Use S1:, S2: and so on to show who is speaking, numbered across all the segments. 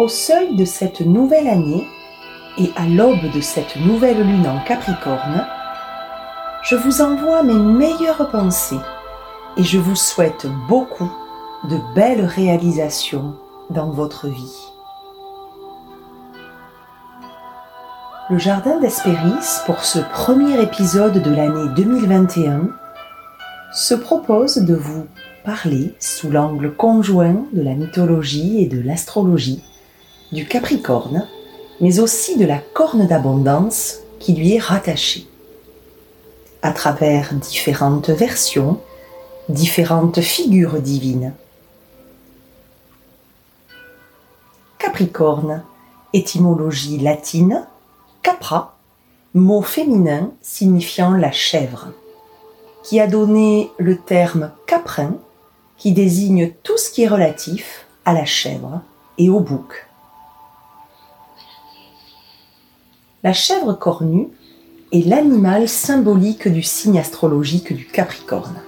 S1: Au seuil de cette nouvelle année et à l'aube de cette nouvelle lune en Capricorne, je vous envoie mes meilleures pensées et je vous souhaite beaucoup de belles réalisations dans votre vie. Le Jardin d'Hespéris, pour ce premier épisode de l'année 2021, se propose de vous parler sous l'angle conjoint de la mythologie et de l'astrologie, du Capricorne, mais aussi de la corne d'abondance qui lui est rattachée. À travers différentes versions, différentes figures divines. Capricorne, étymologie latine, capra, mot féminin signifiant la chèvre, qui a donné le terme caprin, qui désigne tout ce qui est relatif à la chèvre et au bouc. La chèvre cornue est l'animal symbolique du signe astrologique du Capricorne.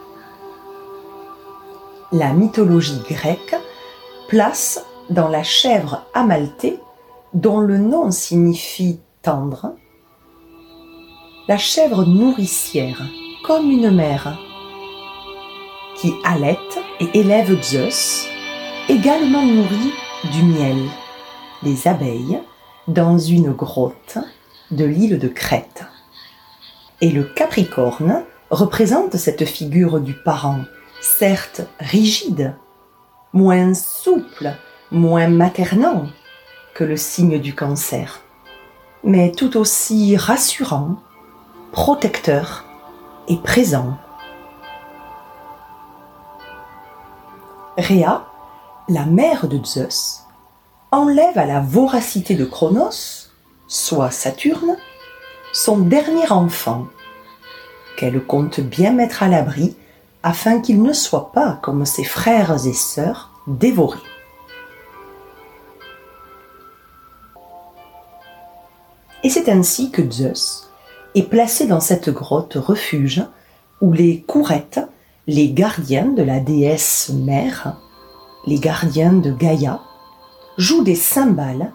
S1: La mythologie grecque place dans la chèvre amaltée, dont le nom signifie tendre, la chèvre nourricière, comme une mère, qui allaite et élève Zeus, également nourrie du miel, des abeilles, dans une grotte de l'île de Crète. Et le Capricorne représente cette figure du parent, certes rigide, moins souple, moins maternant que le signe du cancer mais tout aussi rassurant, protecteur et présent. Rhea, la mère de Zeus, enlève à la voracité de Cronos, soit Saturne, son dernier enfant, qu'elle compte bien mettre à l'abri afin qu'il ne soit pas, comme ses frères et sœurs, dévoré. Et c'est ainsi que Zeus est placé dans cette grotte refuge où les courettes, les gardiens de la déesse mère, les gardiens de Gaïa, jouent des cymbales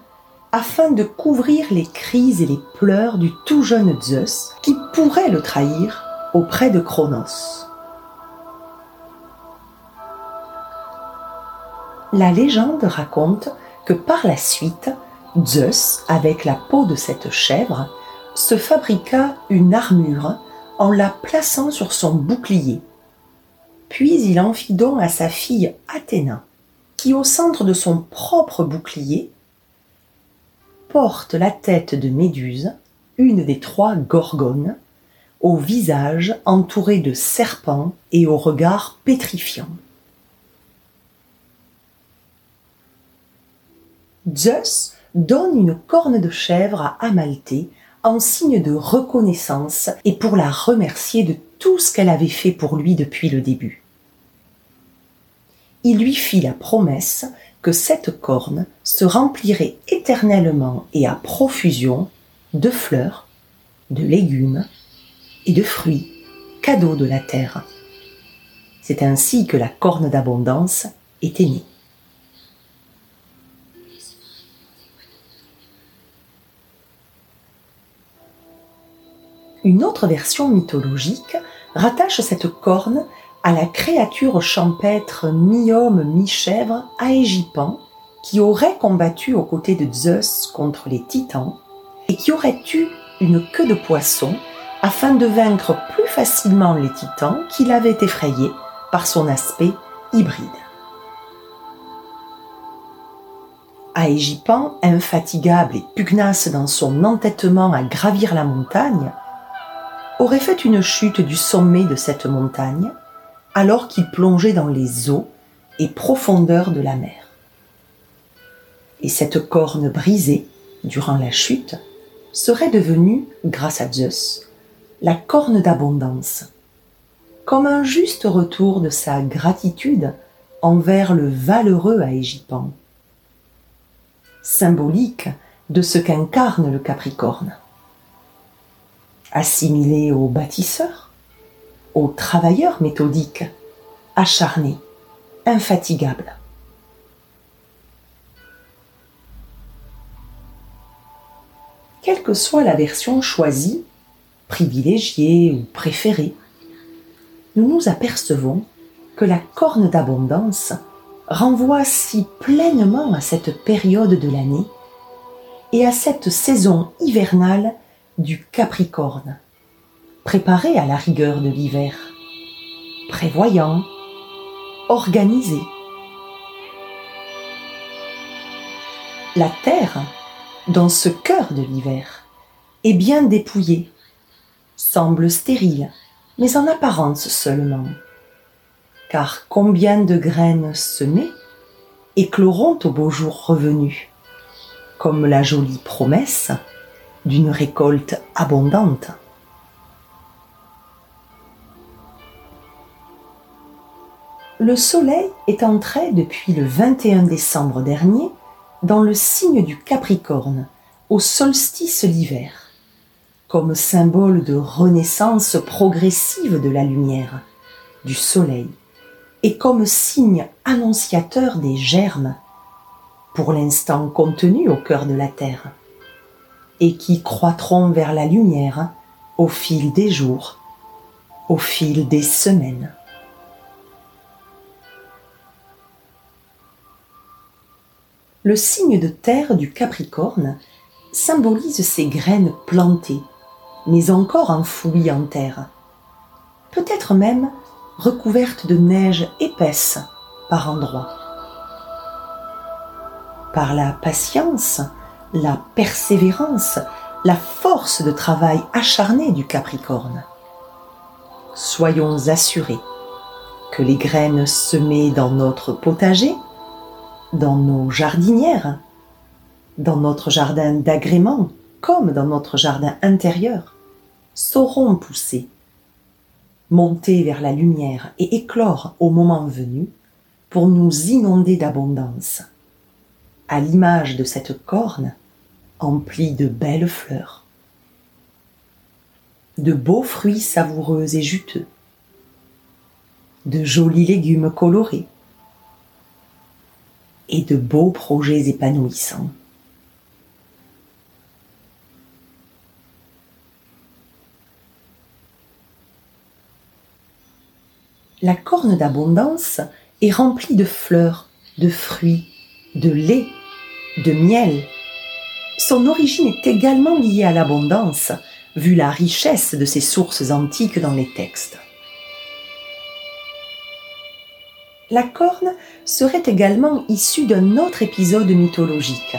S1: afin de couvrir les cris et les pleurs du tout jeune Zeus qui pourrait le trahir auprès de Cronos. La légende raconte que par la suite, Zeus, avec la peau de cette chèvre, se fabriqua une armure en la plaçant sur son bouclier. Puis il en fit don à sa fille Athéna, qui au centre de son propre bouclier porte la tête de Méduse, une des trois gorgones, au visage entouré de serpents et au regard pétrifiant. Zeus donne une corne de chèvre à Amalthée en signe de reconnaissance et pour la remercier de tout ce qu'elle avait fait pour lui depuis le début. Il lui fit la promesse cette corne se remplirait éternellement et à profusion de fleurs, de légumes et de fruits, cadeaux de la terre. C'est ainsi que la corne d'abondance était née. Une autre version mythologique rattache cette corne à la créature champêtre mi-homme mi-chèvre Aégipan qui aurait combattu aux côtés de Zeus contre les titans et qui aurait eu une queue de poisson afin de vaincre plus facilement les titans qu'il avait effrayés par son aspect hybride. Aégipan, infatigable et pugnace dans son entêtement à gravir la montagne, aurait fait une chute du sommet de cette montagne alors qu'il plongeait dans les eaux et profondeurs de la mer. Et cette corne brisée durant la chute serait devenue, grâce à Zeus, la corne d'abondance, comme un juste retour de sa gratitude envers le valeureux Aégipan, symbolique de ce qu'incarne le Capricorne assimilé aux bâtisseurs, aux travailleurs méthodiques, acharnés, infatigables. que soit la version choisie, privilégiée ou préférée, nous nous apercevons que la corne d'abondance renvoie si pleinement à cette période de l'année et à cette saison hivernale du Capricorne, préparé à la rigueur de l'hiver, prévoyant, organisé. La terre, dans ce cœur de l'hiver, est bien dépouillée, semble stérile, mais en apparence seulement car combien de graines semées écloront au beau jour revenu, comme la jolie promesse d'une récolte abondante. Le soleil est entré depuis le 21 décembre dernier dans le signe du Capricorne, au solstice d'hiver, comme symbole de renaissance progressive de la lumière, du soleil et comme signe annonciateur des germes, pour l'instant contenus au cœur de la terre, et qui croîtront vers la lumière au fil des jours, au fil des semaines. Le signe de terre du Capricorne symbolise ces graines plantées, mais encore enfouies en terre, peut-être même recouverte de neige épaisse par endroits. Par la patience, la persévérance, la force de travail acharné du Capricorne. Soyons assurés que les graines semées dans notre potager, dans nos jardinières, dans notre jardin d'agrément comme dans notre jardin intérieur, sauront pousser monter vers la lumière et éclore au moment venu pour nous inonder d'abondance, à l'image de cette corne emplie de belles fleurs, de beaux fruits savoureux et juteux, de jolis légumes colorés et de beaux projets épanouissants. la corne d'abondance est remplie de fleurs, de fruits, de lait, de miel. Son origine est également liée à l'abondance, vu la richesse de ses sources antiques dans les textes. La corne serait également issue d'un autre épisode mythologique.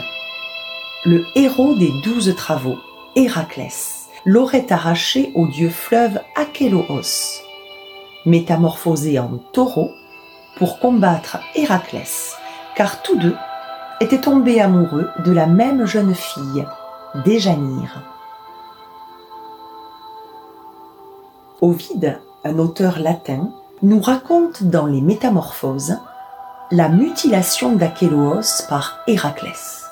S1: Le héros des douze travaux, Héraclès, l'aurait arraché au dieu fleuve Achéloos métamorphosé en taureau pour combattre Héraclès, car tous deux étaient tombés amoureux de la même jeune fille, Déjanire. Ovide, un auteur latin, nous raconte dans les Métamorphoses la mutilation d'Achéloos par Héraclès.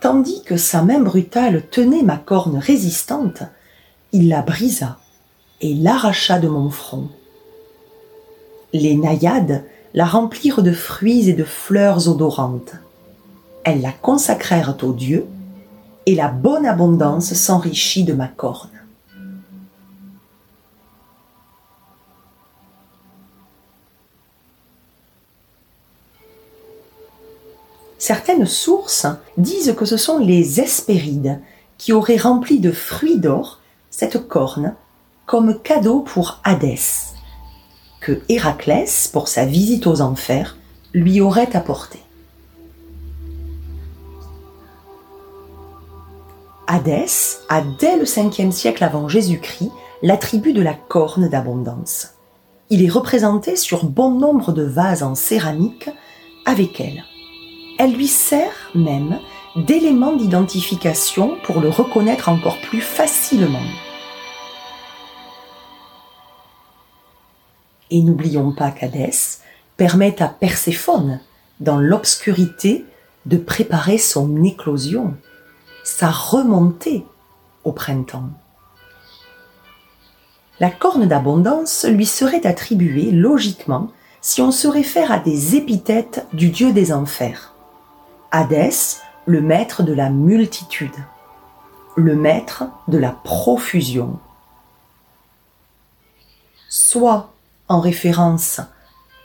S1: Tandis que sa main brutale tenait ma corne résistante, il la brisa et l'arracha de mon front. Les naïades la remplirent de fruits et de fleurs odorantes. Elles la consacrèrent au Dieu, et la bonne abondance s'enrichit de ma corne. Certaines sources disent que ce sont les Hespérides qui auraient rempli de fruits d'or cette corne comme cadeau pour Hadès, que Héraclès, pour sa visite aux enfers, lui aurait apporté. Hadès a dès le 5e siècle avant Jésus-Christ l'attribut de la corne d'abondance. Il est représenté sur bon nombre de vases en céramique avec elle. Elle lui sert même d'élément d'identification pour le reconnaître encore plus facilement. Et n'oublions pas qu'Hadès permet à Perséphone, dans l'obscurité, de préparer son éclosion, sa remontée au printemps. La corne d'abondance lui serait attribuée logiquement si on se réfère à des épithètes du dieu des enfers. Hadès le maître de la multitude, le maître de la profusion. Soit en référence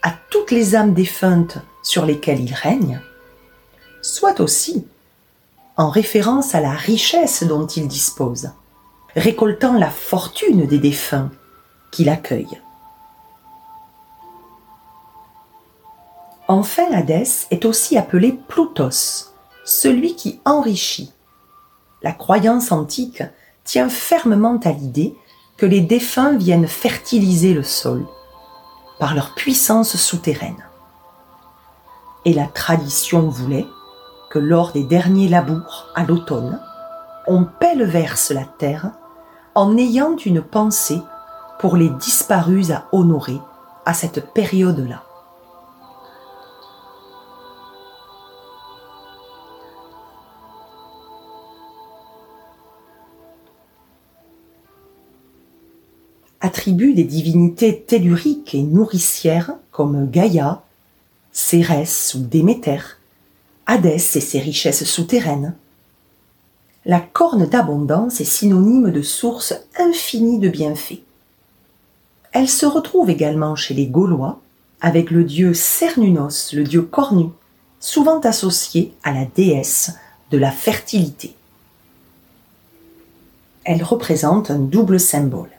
S1: à toutes les âmes défuntes sur lesquelles il règne, soit aussi en référence à la richesse dont il dispose, récoltant la fortune des défunts qu'il accueille. Enfin, Hadès est aussi appelé Plutos, celui qui enrichit. La croyance antique tient fermement à l'idée que les défunts viennent fertiliser le sol par leur puissance souterraine. Et la tradition voulait que lors des derniers labours à l'automne, on pèle-verse la terre en ayant une pensée pour les disparus à honorer à cette période-là. Attributs des divinités telluriques et nourricières comme Gaïa, Cérès ou Déméter, Hadès et ses richesses souterraines. La corne d'abondance est synonyme de source infinie de bienfaits. Elle se retrouve également chez les Gaulois avec le dieu Cernunos, le dieu cornu, souvent associé à la déesse de la fertilité. Elle représente un double symbole.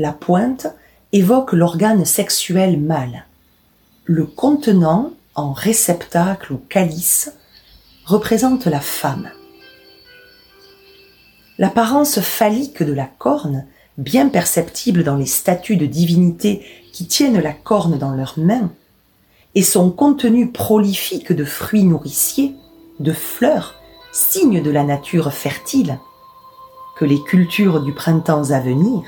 S1: La pointe évoque l'organe sexuel mâle. Le contenant en réceptacle ou calice représente la femme. L'apparence phallique de la corne bien perceptible dans les statues de divinités qui tiennent la corne dans leurs mains, et son contenu prolifique de fruits nourriciers, de fleurs, signe de la nature fertile, que les cultures du printemps à venir,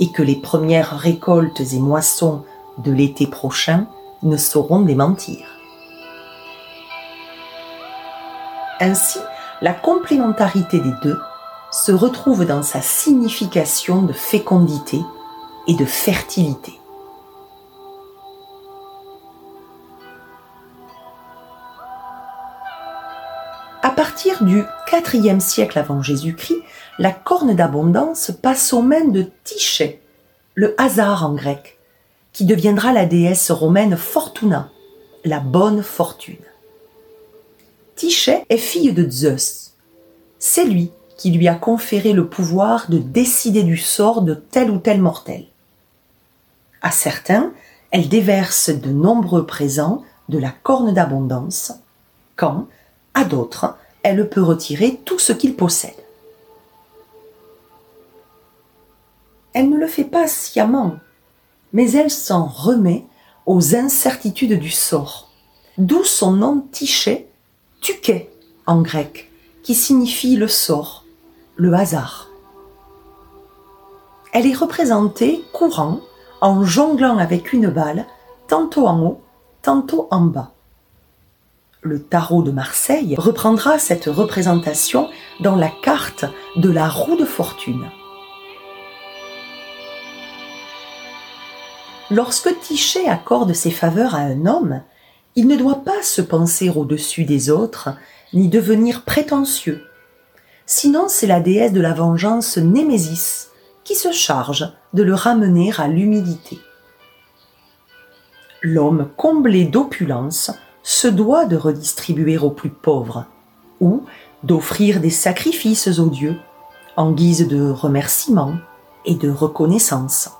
S1: et que les premières récoltes et moissons de l'été prochain ne sauront démentir. Ainsi, la complémentarité des deux se retrouve dans sa signification de fécondité et de fertilité. À partir du IVe siècle avant Jésus-Christ, la corne d'abondance passe aux mains de Tyché, le hasard en grec, qui deviendra la déesse romaine Fortuna, la bonne fortune. Tyché est fille de Zeus. C'est lui qui lui a conféré le pouvoir de décider du sort de tel ou tel mortel. À certains, elle déverse de nombreux présents de la corne d'abondance, quand, à d'autres, elle peut retirer tout ce qu'il possède. Elle ne le fait pas sciemment, mais elle s'en remet aux incertitudes du sort, d'où son nom Tiché, Tuké en grec, qui signifie le sort, le hasard. Elle est représentée courant en jonglant avec une balle, tantôt en haut, tantôt en bas. Le tarot de Marseille reprendra cette représentation dans la carte de la roue de fortune. Lorsque Tichet accorde ses faveurs à un homme, il ne doit pas se penser au-dessus des autres, ni devenir prétentieux, Sinon, c'est la déesse de la vengeance Némésis qui se charge de le ramener à l'humilité. L'homme comblé d'opulence se doit de redistribuer aux plus pauvres ou d'offrir des sacrifices aux dieux en guise de remerciement et de reconnaissance.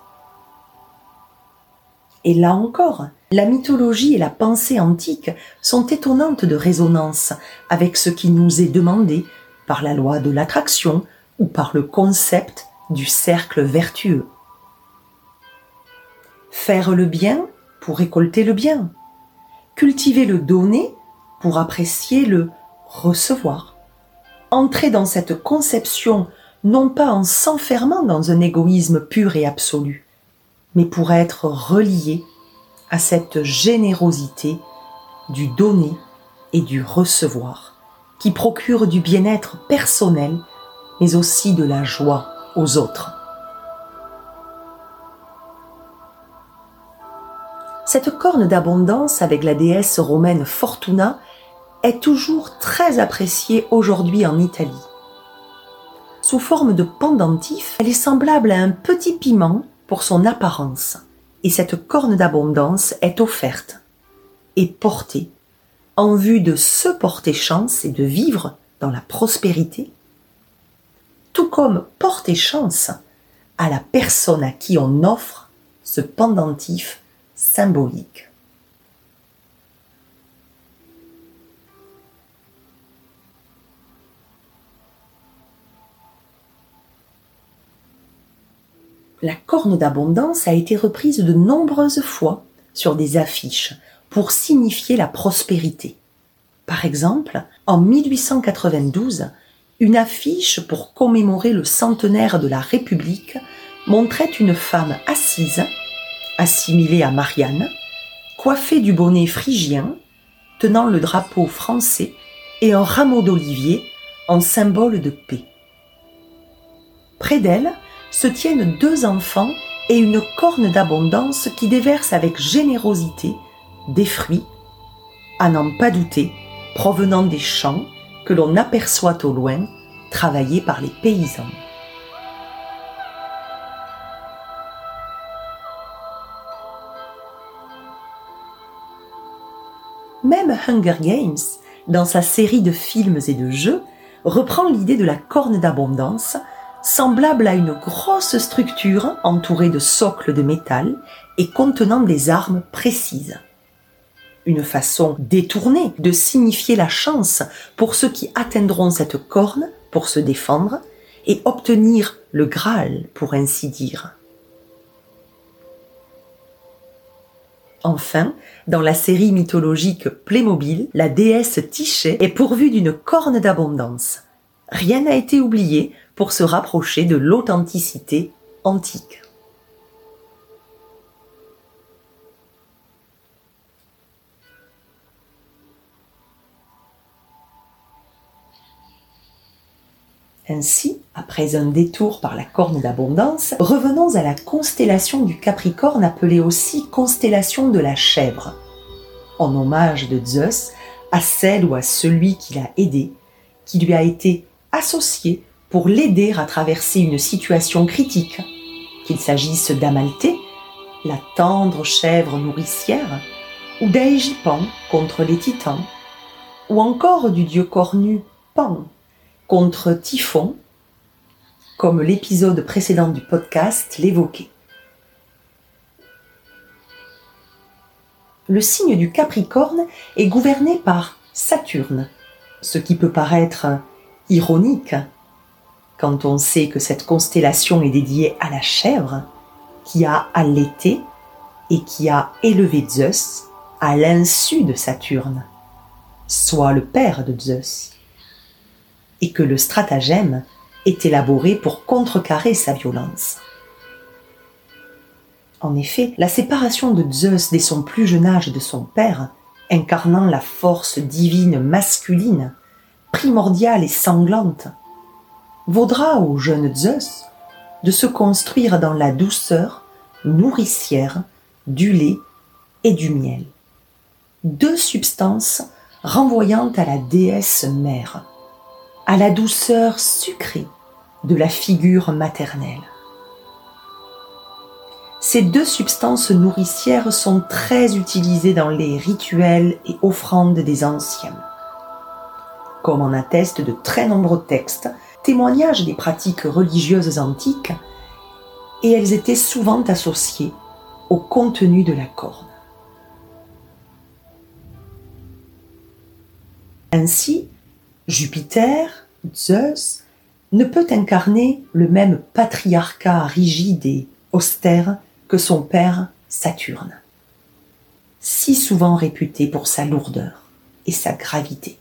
S1: Et là encore, la mythologie et la pensée antique sont étonnantes de résonance avec ce qui nous est demandé par la loi de l'attraction ou par le concept du cercle vertueux. Faire le bien pour récolter le bien. Cultiver le donner pour apprécier le recevoir. Entrer dans cette conception non pas en s'enfermant dans un égoïsme pur et absolu, mais pour être relié à cette générosité du donner et du recevoir qui procure du bien-être personnel, mais aussi de la joie aux autres. Cette corne d'abondance avec la déesse romaine Fortuna est toujours très appréciée aujourd'hui en Italie. Sous forme de pendentif, elle est semblable à un petit piment pour son apparence. Et cette corne d'abondance est offerte et portée en vue de se porter chance et de vivre dans la prospérité, tout comme porter chance à la personne à qui on offre ce pendentif symbolique. La corne d'abondance a été reprise de nombreuses fois sur des affiches pour signifier la prospérité. Par exemple, en 1892, une affiche pour commémorer le centenaire de la République montrait une femme assise, assimilée à Marianne, coiffée du bonnet phrygien, tenant le drapeau français et un rameau d'olivier en symbole de paix. Près d'elle se tiennent deux enfants et une corne d'abondance qui déverse avec générosité des fruits, à n'en pas douter, provenant des champs que l'on aperçoit au loin, travaillés par les paysans. Même Hunger Games, dans sa série de films et de jeux, reprend l'idée de la corne d'abondance, semblable à une grosse structure entourée de socles de métal et contenant des armes précises une façon détournée de signifier la chance pour ceux qui atteindront cette corne pour se défendre et obtenir le Graal, pour ainsi dire. Enfin, dans la série mythologique Playmobil, la déesse Tiché est pourvue d'une corne d'abondance. Rien n'a été oublié pour se rapprocher de l'authenticité antique. Ainsi, après un détour par la corne d'abondance, revenons à la constellation du Capricorne appelée aussi constellation de la chèvre, en hommage de Zeus à celle ou à celui qui l'a aidé, qui lui a été associé pour l'aider à traverser une situation critique, qu'il s'agisse d'Amalthée, la tendre chèvre nourricière, ou d'Aégipan contre les titans, ou encore du dieu cornu Pan contre Typhon, comme l'épisode précédent du podcast l'évoquait. Le signe du Capricorne est gouverné par Saturne, ce qui peut paraître ironique quand on sait que cette constellation est dédiée à la chèvre qui a allaité et qui a élevé Zeus à l'insu de Saturne, soit le père de Zeus et que le stratagème est élaboré pour contrecarrer sa violence. En effet, la séparation de Zeus dès son plus jeune âge de son père, incarnant la force divine masculine, primordiale et sanglante, vaudra au jeune Zeus de se construire dans la douceur nourricière du lait et du miel, deux substances renvoyant à la déesse mère à la douceur sucrée de la figure maternelle. Ces deux substances nourricières sont très utilisées dans les rituels et offrandes des anciens, comme en attestent de très nombreux textes, témoignages des pratiques religieuses antiques, et elles étaient souvent associées au contenu de la corne. Ainsi, Jupiter, Zeus, ne peut incarner le même patriarcat rigide et austère que son père Saturne, si souvent réputé pour sa lourdeur et sa gravité.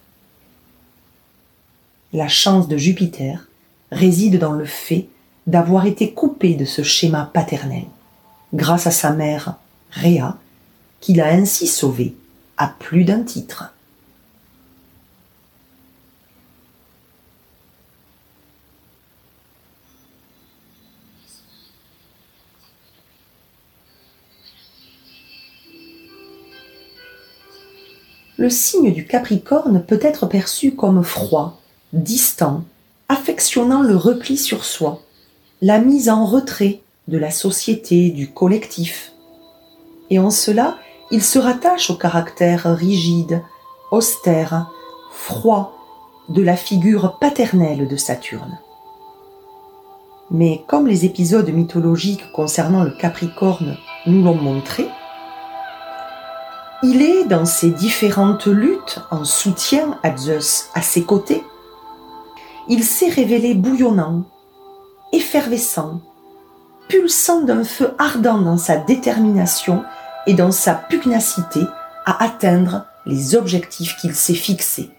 S1: La chance de Jupiter réside dans le fait d'avoir été coupé de ce schéma paternel, grâce à sa mère Rhea, qui l'a ainsi sauvé à plus d'un titre. le signe du Capricorne peut être perçu comme froid, distant, affectionnant le repli sur soi, la mise en retrait de la société, du collectif. Et en cela, il se rattache au caractère rigide, austère, froid de la figure paternelle de Saturne. Mais comme les épisodes mythologiques concernant le Capricorne nous l'ont montré, il est dans ses différentes luttes en soutien à Zeus à ses côtés. Il s'est révélé bouillonnant, effervescent, pulsant d'un feu ardent dans sa détermination et dans sa pugnacité à atteindre les objectifs qu'il s'est fixés.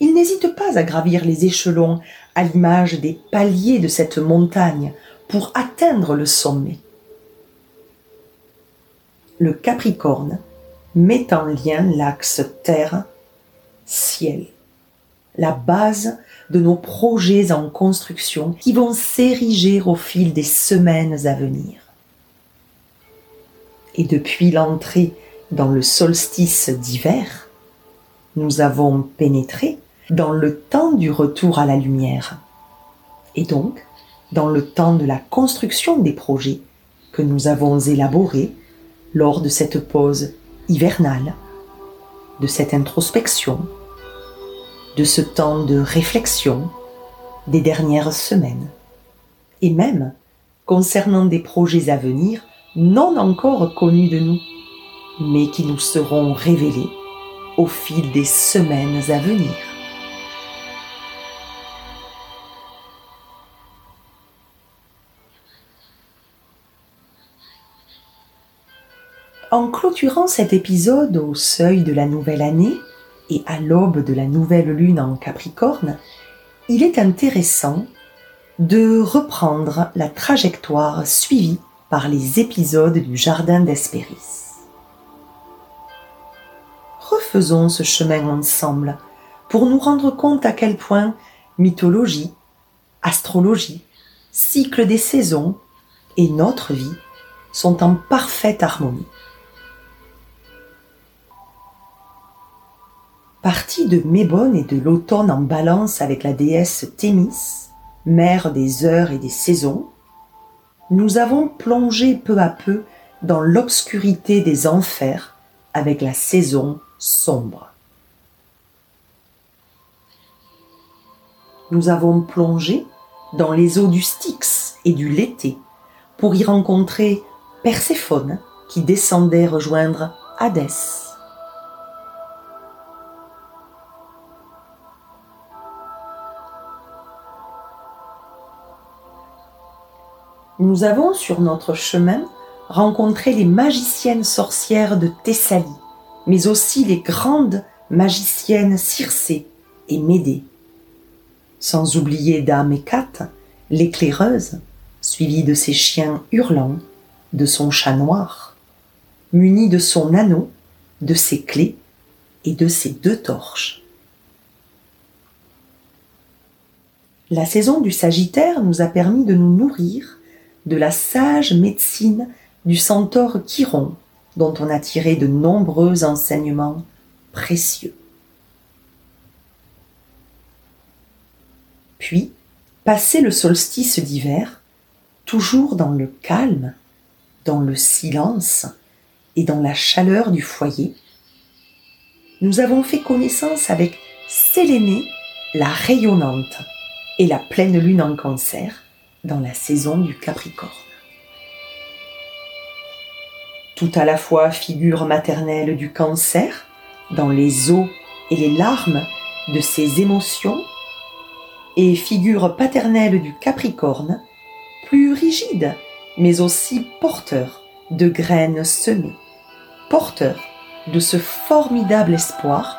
S1: Il n'hésite pas à gravir les échelons à l'image des paliers de cette montagne pour atteindre le sommet. Le Capricorne met en lien l'axe Terre-Ciel, la base de nos projets en construction qui vont s'ériger au fil des semaines à venir. Et depuis l'entrée dans le solstice d'hiver, nous avons pénétré dans le temps du retour à la lumière, et donc dans le temps de la construction des projets que nous avons élaborés lors de cette pause hivernale, de cette introspection, de ce temps de réflexion des dernières semaines, et même concernant des projets à venir non encore connus de nous, mais qui nous seront révélés au fil des semaines à venir. En clôturant cet épisode au seuil de la nouvelle année et à l'aube de la nouvelle lune en Capricorne, il est intéressant de reprendre la trajectoire suivie par les épisodes du Jardin d'Hespéris. Refaisons ce chemin ensemble pour nous rendre compte à quel point mythologie, astrologie, cycle des saisons et notre vie sont en parfaite harmonie. Parti de Mébone et de l'automne en balance avec la déesse Thémis, mère des heures et des saisons, nous avons plongé peu à peu dans l'obscurité des enfers avec la saison sombre. Nous avons plongé dans les eaux du Styx et du Lété pour y rencontrer Perséphone qui descendait rejoindre Hadès. Nous avons sur notre chemin rencontré les magiciennes sorcières de Thessalie, mais aussi les grandes magiciennes Circé et Médée. Sans oublier Dame Hécate, l'éclaireuse, suivie de ses chiens hurlants, de son chat noir, munie de son anneau, de ses clés et de ses deux torches. La saison du Sagittaire nous a permis de nous nourrir de la sage médecine du centaure Chiron, dont on a tiré de nombreux enseignements précieux. Puis, passé le solstice d'hiver, toujours dans le calme, dans le silence et dans la chaleur du foyer, nous avons fait connaissance avec Sélénée la rayonnante et la pleine lune en cancer, dans la saison du Capricorne. Tout à la fois figure maternelle du cancer, dans les eaux et les larmes de ses émotions, et figure paternelle du Capricorne, plus rigide, mais aussi porteur de graines semées, porteur de ce formidable espoir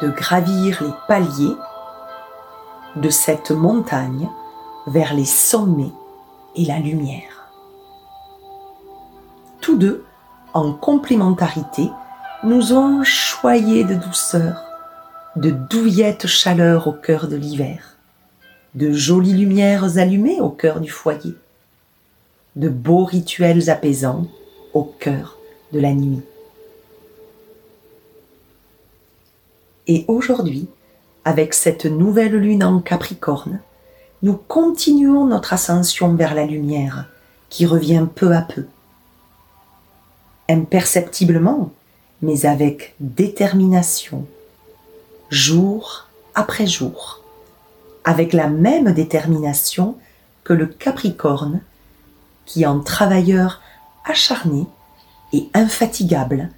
S1: de gravir les paliers de cette montagne vers les sommets et la lumière. Tous deux, en complémentarité, nous ont choyés de douceur, de douillette chaleur au cœur de l'hiver, de jolies lumières allumées au cœur du foyer, de beaux rituels apaisants au cœur de la nuit. Et aujourd'hui, avec cette nouvelle lune en Capricorne, nous continuons notre ascension vers la lumière qui revient peu à peu. Imperceptiblement, mais avec détermination, jour après jour, avec la même détermination que le Capricorne, qui en travailleur acharné et infatigable,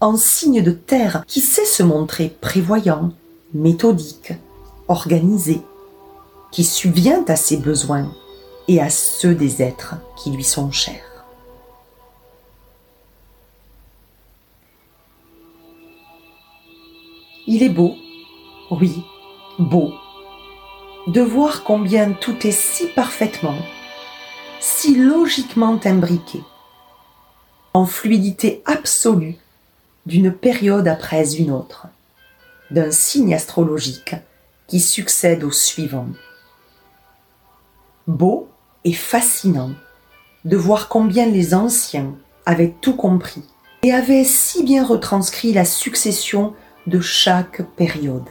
S1: en signe de terre qui sait se montrer prévoyant, méthodique, organisé, qui subvient à ses besoins et à ceux des êtres qui lui sont chers. Il est beau, oui, beau, de voir combien tout est si parfaitement, si logiquement imbriqué, en fluidité absolue d'une période après une autre, d'un signe astrologique qui succède au suivant beau et fascinant de voir combien les anciens avaient tout compris et avaient si bien retranscrit la succession de chaque période,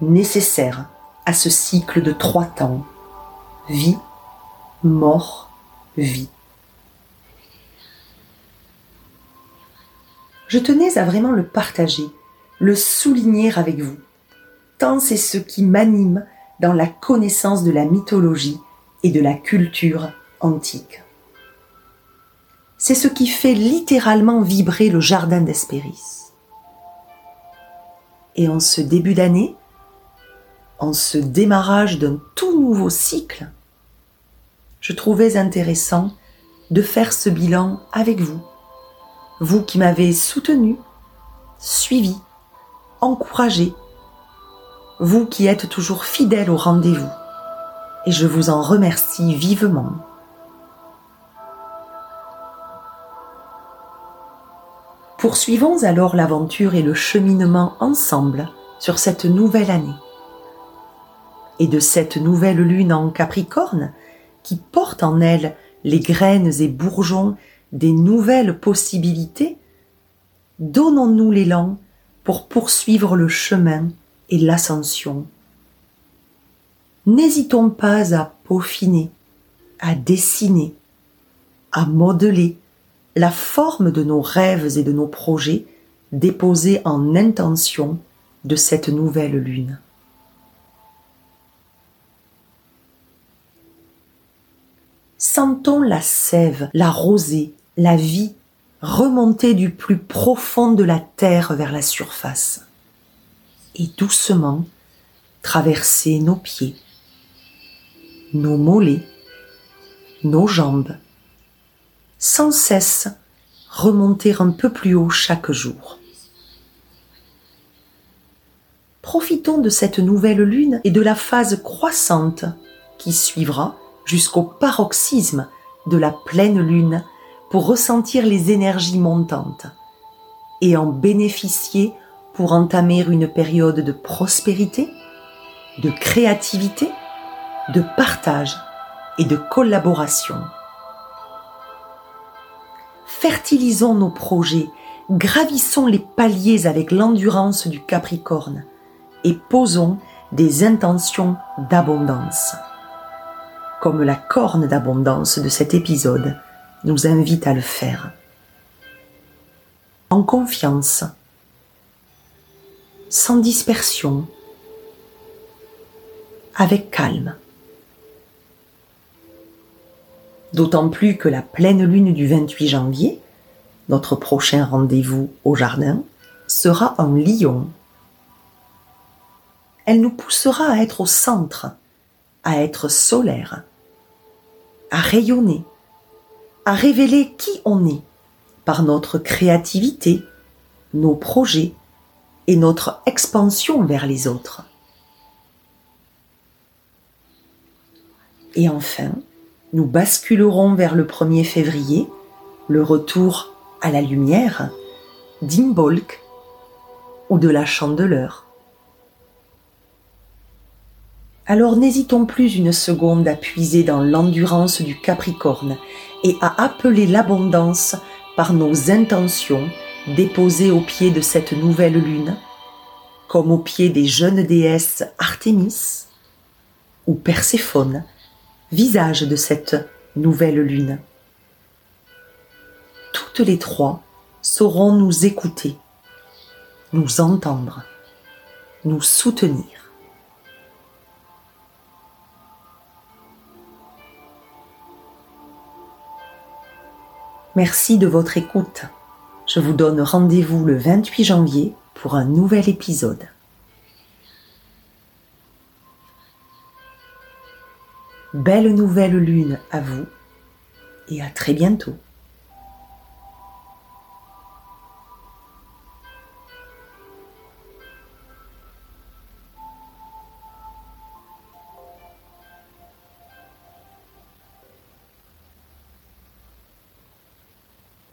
S1: nécessaire à ce cycle de trois temps, vie, mort, vie. Je tenais à vraiment le partager, le souligner avec vous, tant c'est ce qui m'anime dans la connaissance de la mythologie et de la culture antique. C'est ce qui fait littéralement vibrer le jardin d'Hespéris. Et en ce début d'année, en ce démarrage d'un tout nouveau cycle, je trouvais intéressant de faire ce bilan avec vous, vous qui m'avez soutenu, suivi, encouragé, vous qui êtes toujours fidèle au rendez-vous et je vous en remercie vivement. Poursuivons alors l'aventure et le cheminement ensemble sur cette nouvelle année. Et de cette nouvelle lune en Capricorne, qui porte en elle les graines et bourgeons des nouvelles possibilités, donnons-nous l'élan pour poursuivre le chemin et l'ascension n'hésitons pas à peaufiner, à dessiner, à modeler la forme de nos rêves et de nos projets déposés en intention de cette nouvelle lune. Sentons la sève, la rosée, la vie remonter du plus profond de la terre vers la surface et doucement traverser nos pieds, nos mollets, nos jambes, sans cesse remonter un peu plus haut chaque jour. Profitons de cette nouvelle lune et de la phase croissante qui suivra jusqu'au paroxysme de la pleine lune pour ressentir les énergies montantes et en bénéficier pour entamer une période de prospérité, de créativité de partage et de collaboration. Fertilisons nos projets, gravissons les paliers avec l'endurance du Capricorne et posons des intentions d'abondance. Comme la corne d'abondance de cet épisode nous invite à le faire. En confiance, sans dispersion, avec calme. D'autant plus que la pleine lune du 28 janvier, notre prochain rendez-vous au jardin, sera en lion. Elle nous poussera à être au centre, à être solaire, à rayonner, à révéler qui on est par notre créativité, nos projets et notre expansion vers les autres. Et enfin, nous basculerons vers le 1er février, le retour à la lumière d'Imbolc ou de la chandeleur. Alors n'hésitons plus une seconde à puiser dans l'endurance du Capricorne et à appeler l'abondance par nos intentions déposées au pied de cette nouvelle lune, comme au pied des jeunes déesses Artémis ou Perséphone, visage de cette nouvelle lune. Toutes les trois sauront nous écouter, nous entendre, nous soutenir. Merci de votre écoute. Je vous donne rendez-vous le 28 janvier pour un nouvel épisode. Belle nouvelle lune à vous et à très bientôt.